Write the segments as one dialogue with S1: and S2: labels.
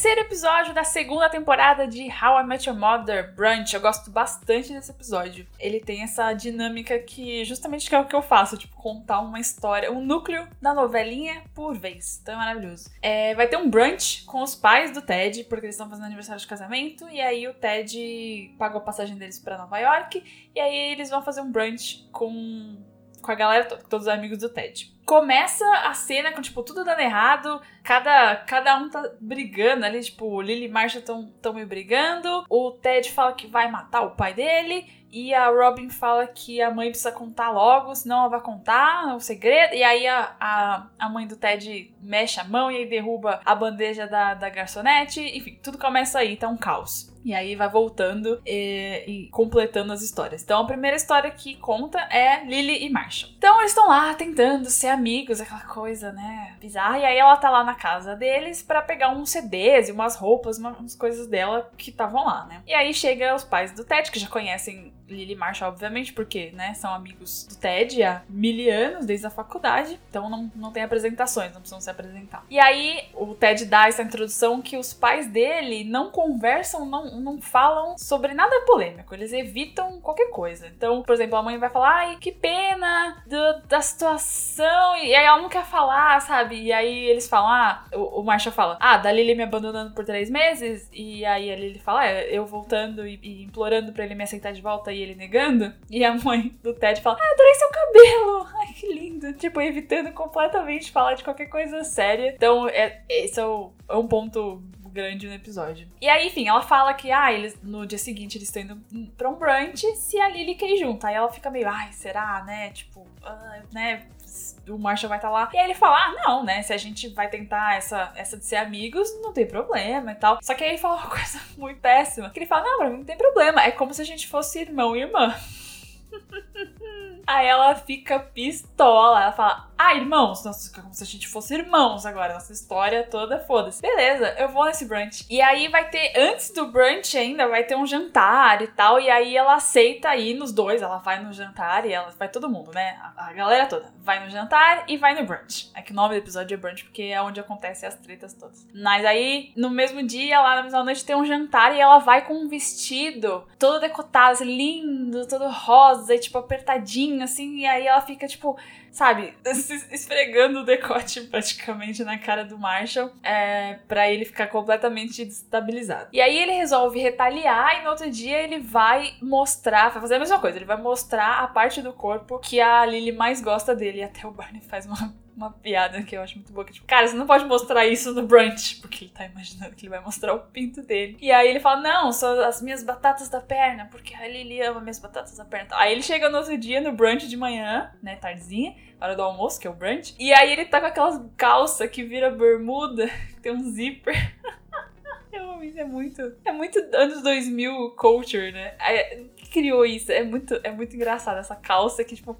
S1: terceiro episódio da segunda temporada de How I Met Your Mother Brunch. Eu gosto bastante desse episódio. Ele tem essa dinâmica que justamente é o que eu faço, tipo, contar uma história, um núcleo da novelinha por vez. Então é maravilhoso. É, vai ter um brunch com os pais do Ted, porque eles estão fazendo aniversário de casamento, e aí o Ted pagou a passagem deles para Nova York, e aí eles vão fazer um brunch com, com a galera todos os amigos do Ted começa a cena com, tipo, tudo dando errado, cada, cada um tá brigando ali, tipo, Lily e Marcia tão, tão meio brigando, o Ted fala que vai matar o pai dele, e a Robin fala que a mãe precisa contar logo, senão ela vai contar o segredo. E aí a, a, a mãe do Ted mexe a mão e aí derruba a bandeja da, da garçonete. Enfim, tudo começa aí, tá um caos. E aí vai voltando e, e, completando as histórias. Então a primeira história que conta é Lily e Marshall. Então eles estão lá tentando ser amigos, aquela coisa, né, bizarra. E aí ela tá lá na casa deles para pegar uns CDs e umas roupas, umas coisas dela que estavam lá, né. E aí chega os pais do Ted, que já conhecem Lily e Marshall, obviamente, porque, né, são amigos do Ted há mil anos, desde a faculdade. Então não, não tem apresentações, não precisam se apresentar. E aí o Ted dá essa introdução que os pais dele não conversam, não, não falam sobre nada polêmico. Eles evitam qualquer coisa. Então, por exemplo, a mãe vai falar, ai, que pena do, da situação. E aí ela não quer falar, sabe? E aí eles falam, ah, o, o Marshall fala, ah, da Lily me abandonando por três meses. E aí a fala, ah, eu voltando e, e implorando para ele me aceitar de volta. E ele negando. E a mãe do Ted fala: Ah, adorei seu cabelo! Ai, que lindo! Tipo, evitando completamente falar de qualquer coisa séria. Então, é, esse é, o, é um ponto grande no episódio. E aí, enfim, ela fala que, ah, eles, no dia seguinte eles estão indo pra um brunch se a Lily quer ir junto. Aí ela fica meio, ai, será, né? Tipo, uh, né? o Marshall vai estar tá lá. E aí ele fala: ah, não, né? Se a gente vai tentar essa, essa de ser amigos, não tem problema e tal. Só que aí ele fala uma coisa muito péssima. Que ele fala: não, pra mim não tem problema. É como se a gente fosse irmão e irmã. Aí ela fica pistola. Ela fala: Ah, irmãos, nossa, como se a gente fosse irmãos agora. Nossa história toda, foda-se. Beleza, eu vou nesse brunch. E aí vai ter, antes do brunch ainda, vai ter um jantar e tal. E aí ela aceita ir nos dois. Ela vai no jantar e ela vai todo mundo, né? A, a galera toda. Vai no jantar e vai no brunch. É que o nome do episódio é brunch porque é onde acontecem as tretas todas. Mas aí, no mesmo dia, lá na mesma noite, tem um jantar e ela vai com um vestido todo decotado, assim, lindo, todo rosa e tipo apertadinho assim, e aí ela fica, tipo, sabe, esfregando o decote praticamente na cara do Marshall, é, pra ele ficar completamente destabilizado. E aí ele resolve retaliar e no outro dia ele vai mostrar, vai fazer a mesma coisa, ele vai mostrar a parte do corpo que a Lily mais gosta dele. E até o Barney faz uma uma piada que eu acho muito boa. Que, tipo, cara, você não pode mostrar isso no brunch. Porque ele tá imaginando que ele vai mostrar o pinto dele. E aí ele fala: Não, são as minhas batatas da perna. Porque a Lily ama minhas batatas da perna. Aí ele chega no outro dia no brunch de manhã, né? Tardezinha, hora do almoço, que é o brunch. E aí ele tá com aquelas calças que vira bermuda, que tem um zíper. É muito. É muito anos 2000 culture, né? É, criou isso. É muito, é muito engraçado essa calça que, tipo,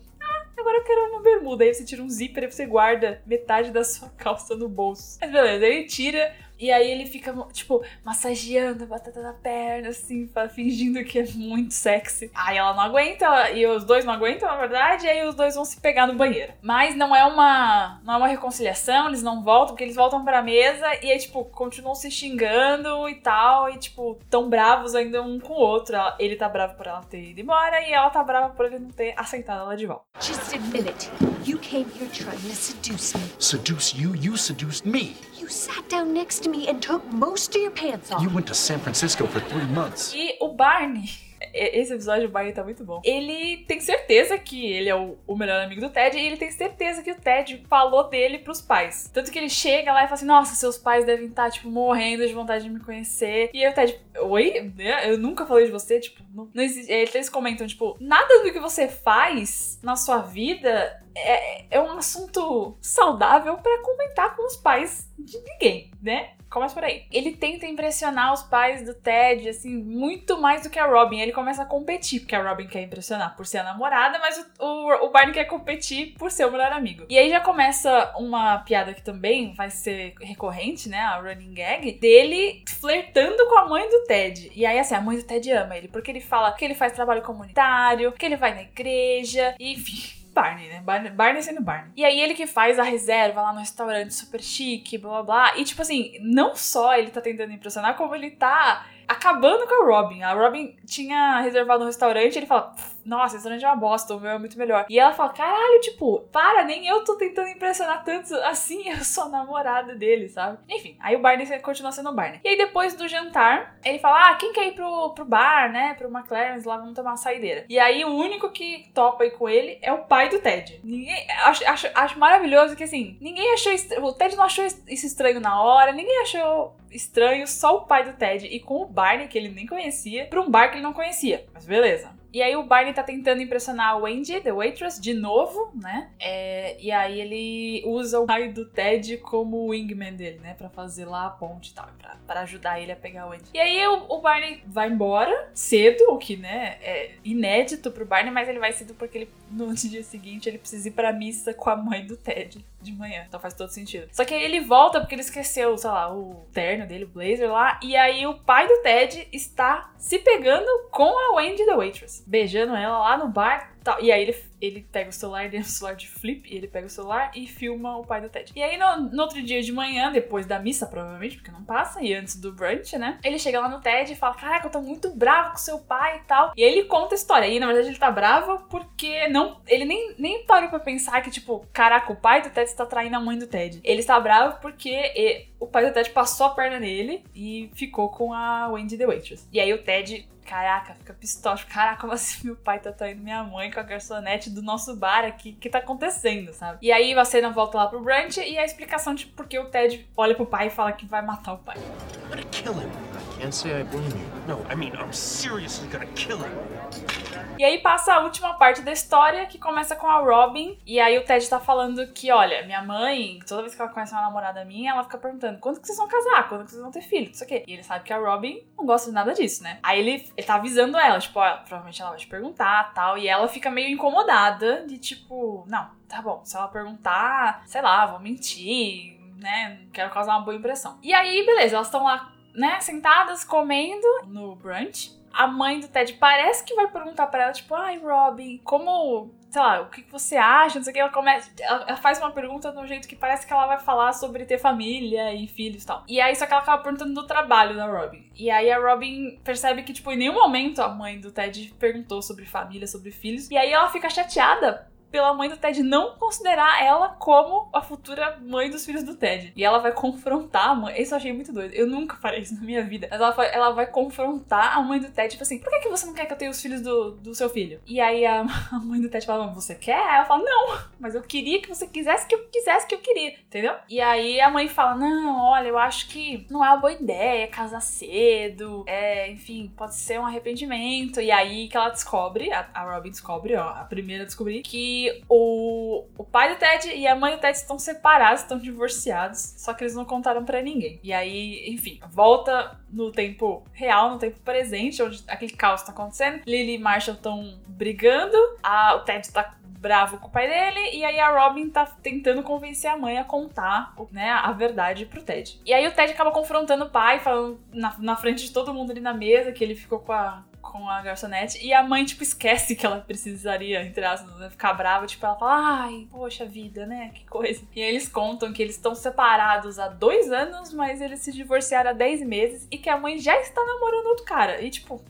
S1: agora eu quero uma bermuda. Aí você tira um zíper e você guarda metade da sua calça no bolso. Mas beleza, ele tira e aí ele fica, tipo, massageando a batata da perna, assim, fingindo que é muito sexy. Aí ela não aguenta, e os dois não aguentam, na verdade, e aí os dois vão se pegar no banheiro. Mas não é uma, não é uma reconciliação, eles não voltam, porque eles voltam pra mesa e aí, tipo, continuam se xingando e tal, e, tipo, tão bravos ainda um com o outro. Ele tá bravo por ela ter ido embora e ela tá brava por ele não ter aceitado ela de volta.
S2: Just admit it. You came here trying to seduce me.
S3: Seduce you? You seduced me.
S2: You sat down next to me and took most of your pants off.
S3: You went to San Francisco for three months.
S1: E o Barney esse episódio do Barney tá muito bom. Ele tem certeza que ele é o, o, melhor amigo do Ted e ele tem certeza que o Ted falou dele pros pais. Tanto que ele chega lá e fala assim: Nossa, seus pais devem estar, tá, tipo, morrendo de vontade de me conhecer. E aí o Ted, oi? Eu nunca falei de você, tipo, não, não existe. Eles comentam, tipo, nada do que você faz na sua vida é, é um assunto saudável para comentar com os pais de ninguém, né? Começa por aí. Ele tenta impressionar os pais do Ted, assim, muito mais do que a Robin. Ele começa a competir, porque a Robin quer impressionar por ser a namorada, mas o, o, o Barney quer competir por ser o melhor amigo. E aí já começa uma piada que também vai ser recorrente, né? A running gag, dele flertando com a mãe do Ted. E aí, assim, a mãe do Ted ama ele, porque ele fala que ele faz trabalho comunitário, que ele vai na igreja, enfim Barney, né? Barney, Barney sendo Barney. E aí ele que faz a reserva lá no restaurante super chique, blá blá blá. E tipo assim, não só ele tá tentando impressionar, como ele tá acabando com a Robin. A Robin tinha reservado um restaurante, ele fala, nossa, esse restaurante é uma bosta, o meu é muito melhor. E ela fala, caralho, tipo, para, nem eu tô tentando impressionar tanto assim, eu sou namorada dele, sabe? Enfim, aí o Barney continua sendo o Barney. E aí depois do jantar, ele fala, ah, quem quer ir pro, pro bar, né, pro McLaren's, lá vamos tomar uma saideira. E aí o único que topa ir com ele é o pai do Ted. Ninguém, acho, acho, acho maravilhoso que assim, ninguém achou, o Ted não achou isso estranho na hora, ninguém achou estranho, só o pai do Ted e com o Barney, que ele nem conhecia, pra um bar que ele não conhecia. Mas beleza. E aí o Barney tá tentando impressionar a Wendy, the waitress, de novo, né? É, e aí ele usa o pai do Ted como wingman dele, né? Pra fazer lá a ponte e tal, pra, pra ajudar ele a pegar a Wendy. E aí o, o, Barney vai embora cedo, o que, né, é inédito pro Barney, mas ele vai cedo porque ele, no dia seguinte ele precisa ir pra missa com a mãe do Ted de manhã. Então faz todo sentido. Só que aí ele volta porque ele esqueceu, sei lá, o terno dele, o blazer lá. E aí o pai do Ted está se pegando com a Wendy the Waitress. Beijando ela lá no bar. Tal. E aí ele ele pega o celular, ele um celular de flip, e ele pega o celular e filma o pai do Ted. E aí, no, no, outro dia de manhã, depois da missa, provavelmente, porque não passa, e antes do brunch, né? Ele chega lá no Ted e fala: Caraca, eu tô muito bravo com seu pai e tal. E aí ele conta a história. E na verdade ele tá bravo porque não. Ele nem, nem parou pra pensar que, tipo, caraca, o pai do Ted está traindo a mãe do Ted. Ele está bravo porque o pai do Ted passou a perna nele e ficou com a Wendy the Waitress. E aí o Ted caraca, fica pistola. Caraca, como assim meu pai tá traindo minha mãe com a garçonete do nosso bar aqui? Que tá acontecendo, sabe? E aí a cena volta lá pro brunch e a explicação de por que o Ted olha pro pai e fala que vai matar o pai.
S3: I'm gonna kill him. I can't say I blame you. No, I mean, I'm seriously gonna kill him.
S1: E aí passa a última parte da história, que começa com a Robin. E aí o Ted tá falando que, olha, minha mãe, toda vez que ela conhece uma namorada minha, ela fica perguntando quando que vocês vão casar, quando que vocês vão ter filho, isso aqui. E ele sabe que a Robin não gosta de nada disso, né? Aí ele, ele tá avisando ela, tipo, ó, provavelmente ela vai te perguntar tal. E ela fica meio incomodada de tipo, não, tá bom, se ela perguntar, sei lá, vou mentir, né? Quero causar uma boa impressão. E aí, beleza, elas estão lá, né, sentadas comendo no brunch a mãe do Ted parece que vai perguntar para ela, tipo, ai, Robin, como, sei lá, o que você acha? Não sei o que. Ela começa. Ela faz uma pergunta de um jeito que parece que ela vai falar sobre ter família e filhos e tal. E aí, só que ela acaba perguntando do trabalho da Robin. E aí a Robin percebe que, tipo, em nenhum momento a mãe do Ted perguntou sobre família, sobre filhos. E aí ela fica chateada pela mãe do Ted não considerar ela como a futura mãe dos filhos do Ted. E ela vai confrontar a mãe. Isso eu achei muito doido. Eu nunca farei isso na minha vida. Mas ela ela vai confrontar a mãe do Ted, tipo assim, por que, que você não quer que eu tenha os filhos do, do seu filho? E aí a, a mãe do Ted fala, você quer? Ela fala, não, mas eu queria que você quisesse que eu quisesse que eu queria, entendeu? E aí a mãe fala, não, olha, eu acho que não é uma boa ideia casar cedo, é, enfim, pode ser um arrependimento. E aí que ela descobre, a, a Robin descobre, ó, a primeira descobrir, que o, o pai do Ted e a mãe do Ted estão separados, estão divorciados, só que eles não contaram para ninguém. E aí, enfim, volta no tempo real, no tempo presente, onde aquele caos tá acontecendo. Lily e Marshall estão brigando, a, o Ted tá bravo com o pai dele, e aí a Robin tá tentando convencer a mãe a contar né, a verdade pro Ted. E aí o Ted acaba confrontando o pai, falando na, na frente de todo mundo ali na mesa que ele ficou com a, com a garçonete. E a mãe, tipo, esquece que ela precisaria, entre aspas, né, ficar brava. Tipo, ela fala, ai, poxa vida, né? Que coisa. E eles contam que eles estão separados há dois anos, mas eles se divorciaram há dez meses e que a mãe já está namorando outro cara. E, tipo,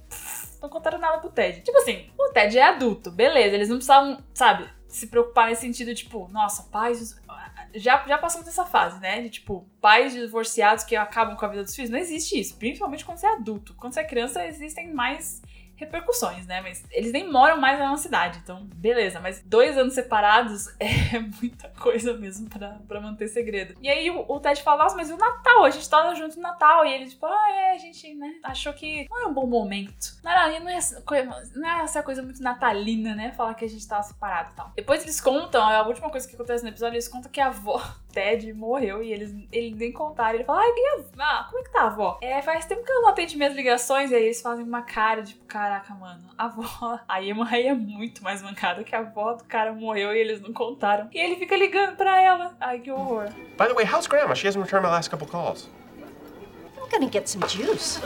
S1: não contaram nada pro Ted. Tipo assim, o Ted é adulto, beleza. Eles não precisavam, sabe, se preocupar nesse sentido, tipo, nossa, pais. Já, já passamos dessa fase, né? De tipo, pais divorciados que acabam com a vida dos filhos. Não existe isso. Principalmente quando você é adulto. Quando você é criança, existem mais repercussões, né? Mas eles nem moram mais na nossa cidade, então beleza. Mas dois anos separados é muita coisa mesmo para manter segredo. E aí o, o, Ted fala, nossa, mas e o Natal? A gente tava junto no Natal. E ele, tipo, ah, é, a gente, né, achou que não era um bom momento. Não era, não era essa coisa muito natalina, né? Falar que a gente tava separado e tal. Depois eles contam, a última coisa que acontece no episódio, eles contam que a avó Ted morreu e eles, eles nem contaram. Ele fala, ah, como é que tá, avó? É, faz tempo que eu não atende minhas ligações. E aí eles fazem uma cara, tipo, caraca, mano, a avó. A Emma aí é muito mais mancada que a avó do cara morreu e eles não contaram. E ele fica ligando pra ela. Ai, que horror.
S3: By the way, how's Grandma? She hasn't returned my last couple calls.
S2: I'm gonna get some juice.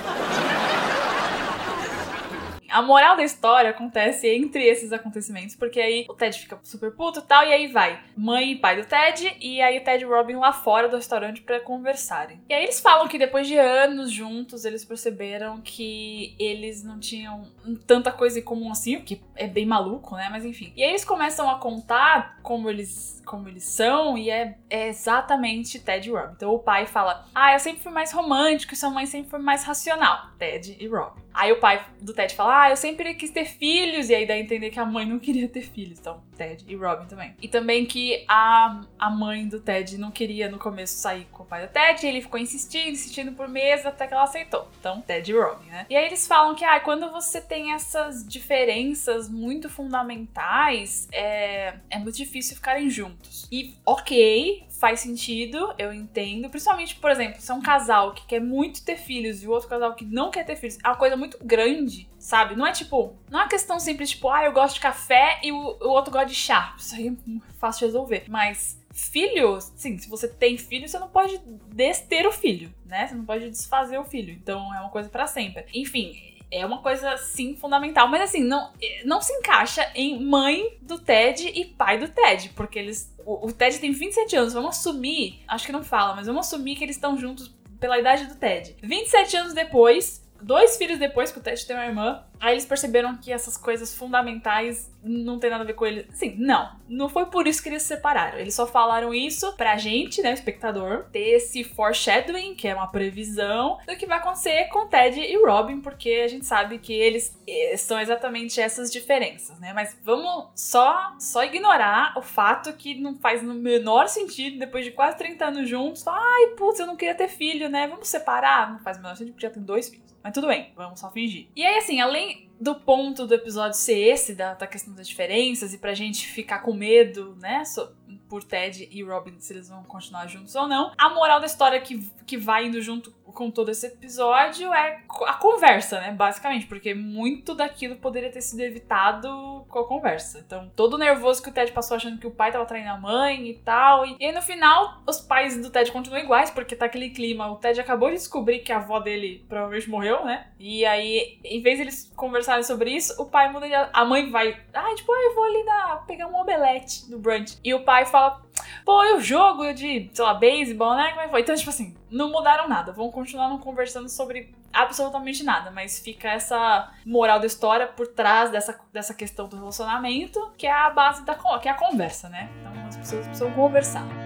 S1: A moral da história acontece entre esses acontecimentos, porque aí o Ted fica super puto e tal, e aí vai mãe e pai do Ted, e aí o Ted e Robin lá fora do restaurante para conversarem. E aí eles falam que depois de anos juntos, eles perceberam que eles não tinham tanta coisa em comum assim, o que é bem maluco, né? Mas enfim. E aí eles começam a contar como eles como eles são, e é, é exatamente Ted e Robin. Então o pai fala: Ah, eu sempre fui mais romântico e sua mãe sempre foi mais racional. Ted e Robin. Aí o pai do Ted fala: Ah, eu sempre quis ter filhos. E aí dá a entender que a mãe não queria ter filhos. Então, Ted e Robin também. E também que a, a mãe do Ted não queria no começo sair com o pai do Ted. E ele ficou insistindo, insistindo por meses até que ela aceitou. Então, Ted e Robin, né? E aí eles falam que, ah, quando você tem essas diferenças muito fundamentais, é, é muito difícil ficarem juntos. E ok, faz sentido, eu entendo. Principalmente, por exemplo, se é um casal que quer muito ter filhos e o outro casal que não quer ter filhos, é uma coisa muito grande, sabe? Não é tipo, não é uma questão simples, tipo, ah, eu gosto de café e o, o outro gosta de chá. Isso aí é fácil de resolver. Mas filhos, sim, se você tem filho, você não pode dester o filho, né? Você não pode desfazer o filho. Então é uma coisa para sempre. Enfim, é uma coisa, sim, fundamental. Mas assim, não, não se encaixa em mãe do Ted e pai do Ted. Porque eles. O, o Ted tem 27 anos. Vamos assumir. Acho que não fala, mas vamos assumir que eles estão juntos pela idade do Ted. 27 anos depois, dois filhos depois, que o Ted tem uma irmã, Aí eles perceberam que essas coisas fundamentais não tem nada a ver com ele. Sim, não. Não foi por isso que eles se separaram. Eles só falaram isso pra gente, né, espectador, ter esse foreshadowing, que é uma previsão do que vai acontecer com Ted e Robin, porque a gente sabe que eles eh, são exatamente essas diferenças, né? Mas vamos só só ignorar o fato que não faz no menor sentido depois de quase 30 anos juntos. Ai, putz, eu não queria ter filho, né? Vamos separar? Não faz o menor sentido porque já tem dois filhos. Mas tudo bem, vamos só fingir. E aí, assim, além point do ponto do episódio ser esse, da, da questão das diferenças, e pra gente ficar com medo, né, so, por Ted e Robin, se eles vão continuar juntos ou não, a moral da história que, que vai indo junto com todo esse episódio é a conversa, né? Basicamente, porque muito daquilo poderia ter sido evitado com a conversa. Então, todo nervoso que o Ted passou achando que o pai tava traindo a mãe e tal. E, e aí, no final, os pais do Ted continuam iguais, porque tá aquele clima. O Ted acabou de descobrir que a avó dele provavelmente morreu, né? E aí, em vez de eles conversarem sobre isso, o pai muda de. A mãe vai. Ah, tipo, ah, eu vou ali na, pegar um omelete no brunch. E o pai fala: pô, e o jogo de, sei lá, beisebol, né? Como é que foi? Então, tipo assim, não mudaram nada. Vão continuar não conversando sobre absolutamente nada, mas fica essa moral da história por trás dessa, dessa questão do relacionamento, que é a base da que é a conversa, né? Então as pessoas precisam conversar.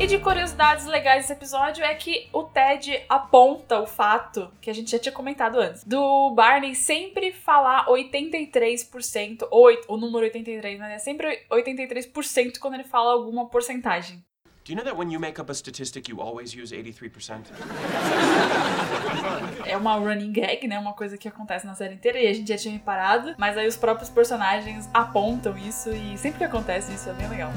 S1: E de curiosidades legais desse episódio é que o Ted aponta o fato que a gente já tinha comentado antes, do Barney sempre falar 83%, ou o número 83, né? É sempre 83% quando ele fala alguma porcentagem.
S3: Do you know that when you make up a statistic, you always use 83%?
S1: É uma running gag, né? Uma coisa que acontece na série inteira e a gente já tinha reparado, mas aí os próprios personagens apontam isso e sempre que acontece isso é bem legal.